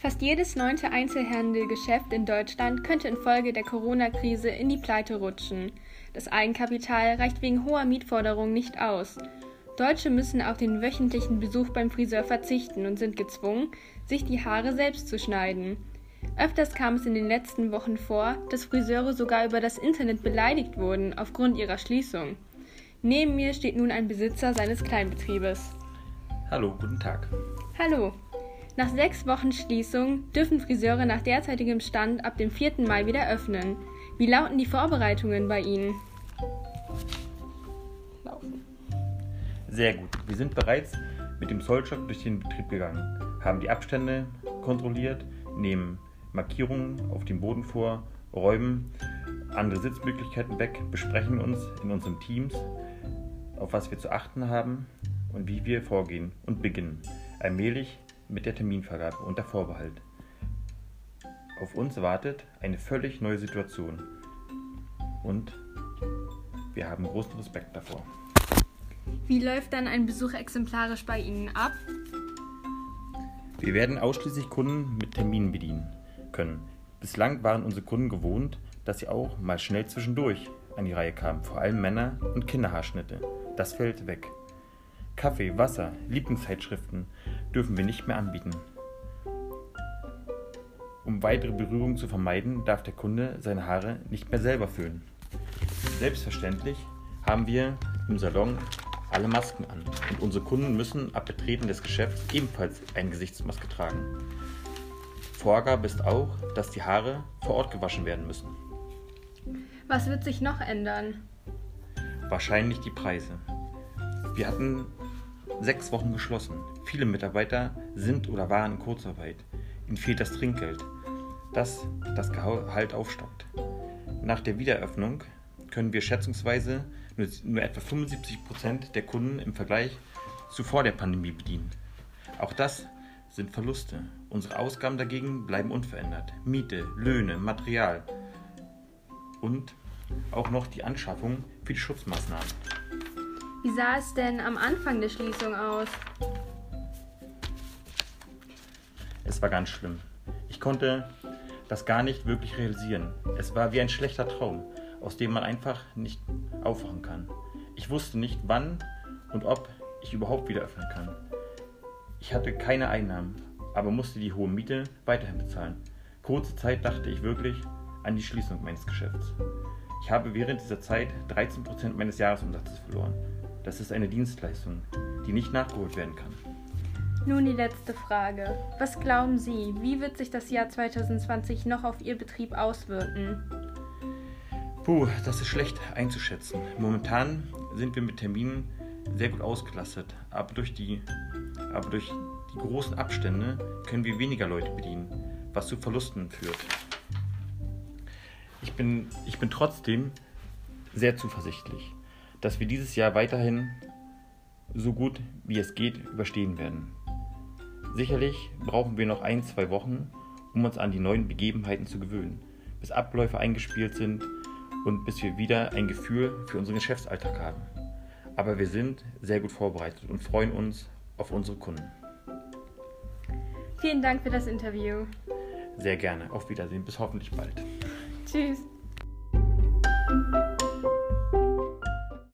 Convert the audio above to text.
Fast jedes neunte Einzelhandelgeschäft in Deutschland könnte infolge der Corona-Krise in die Pleite rutschen. Das Eigenkapital reicht wegen hoher Mietforderungen nicht aus. Deutsche müssen auf den wöchentlichen Besuch beim Friseur verzichten und sind gezwungen, sich die Haare selbst zu schneiden. Öfters kam es in den letzten Wochen vor, dass Friseure sogar über das Internet beleidigt wurden aufgrund ihrer Schließung. Neben mir steht nun ein Besitzer seines Kleinbetriebes. Hallo, guten Tag. Hallo. Nach sechs Wochen Schließung dürfen Friseure nach derzeitigem Stand ab dem 4. Mai wieder öffnen. Wie lauten die Vorbereitungen bei Ihnen? Laufen. Sehr gut. Wir sind bereits mit dem Zollstock durch den Betrieb gegangen, haben die Abstände kontrolliert, nehmen Markierungen auf dem Boden vor, räumen andere Sitzmöglichkeiten weg, besprechen uns in unseren Teams, auf was wir zu achten haben und wie wir vorgehen und beginnen. Allmählich mit der Terminvergabe unter Vorbehalt. Auf uns wartet eine völlig neue Situation und wir haben großen Respekt davor. Wie läuft dann ein Besuch exemplarisch bei Ihnen ab? Wir werden ausschließlich Kunden mit Terminen bedienen können. Bislang waren unsere Kunden gewohnt, dass sie auch mal schnell zwischendurch an die Reihe kamen, vor allem Männer- und Kinderhaarschnitte. Das fällt weg. Kaffee, Wasser, Lieblingszeitschriften dürfen wir nicht mehr anbieten. Um weitere Berührungen zu vermeiden, darf der Kunde seine Haare nicht mehr selber föhnen. Selbstverständlich haben wir im Salon alle Masken an und unsere Kunden müssen ab Betreten des Geschäfts ebenfalls eine Gesichtsmaske tragen. Vorgabe ist auch, dass die Haare vor Ort gewaschen werden müssen. Was wird sich noch ändern? Wahrscheinlich die Preise. Wir hatten sechs Wochen geschlossen. Viele Mitarbeiter sind oder waren in Kurzarbeit. Ihnen fehlt das Trinkgeld, das das Gehalt aufstockt. Nach der Wiedereröffnung können wir schätzungsweise nur, nur etwa 75 Prozent der Kunden im Vergleich zu vor der Pandemie bedienen. Auch das sind Verluste. Unsere Ausgaben dagegen bleiben unverändert. Miete, Löhne, Material und auch noch die Anschaffung für die Schutzmaßnahmen. Wie sah es denn am Anfang der Schließung aus? Es war ganz schlimm. Ich konnte das gar nicht wirklich realisieren. Es war wie ein schlechter Traum, aus dem man einfach nicht aufwachen kann. Ich wusste nicht, wann und ob ich überhaupt wieder öffnen kann. Ich hatte keine Einnahmen, aber musste die hohe Miete weiterhin bezahlen. Kurze Zeit dachte ich wirklich an die Schließung meines Geschäfts. Ich habe während dieser Zeit 13% meines Jahresumsatzes verloren. Das ist eine Dienstleistung, die nicht nachgeholt werden kann. Nun die letzte Frage. Was glauben Sie, wie wird sich das Jahr 2020 noch auf Ihr Betrieb auswirken? Puh, das ist schlecht einzuschätzen. Momentan sind wir mit Terminen sehr gut ausgelastet, aber durch die, aber durch die großen Abstände können wir weniger Leute bedienen, was zu Verlusten führt. Ich bin, ich bin trotzdem sehr zuversichtlich dass wir dieses Jahr weiterhin so gut wie es geht überstehen werden. Sicherlich brauchen wir noch ein, zwei Wochen, um uns an die neuen Begebenheiten zu gewöhnen, bis Abläufe eingespielt sind und bis wir wieder ein Gefühl für unseren Geschäftsalltag haben. Aber wir sind sehr gut vorbereitet und freuen uns auf unsere Kunden. Vielen Dank für das Interview. Sehr gerne. Auf Wiedersehen. Bis hoffentlich bald. Tschüss.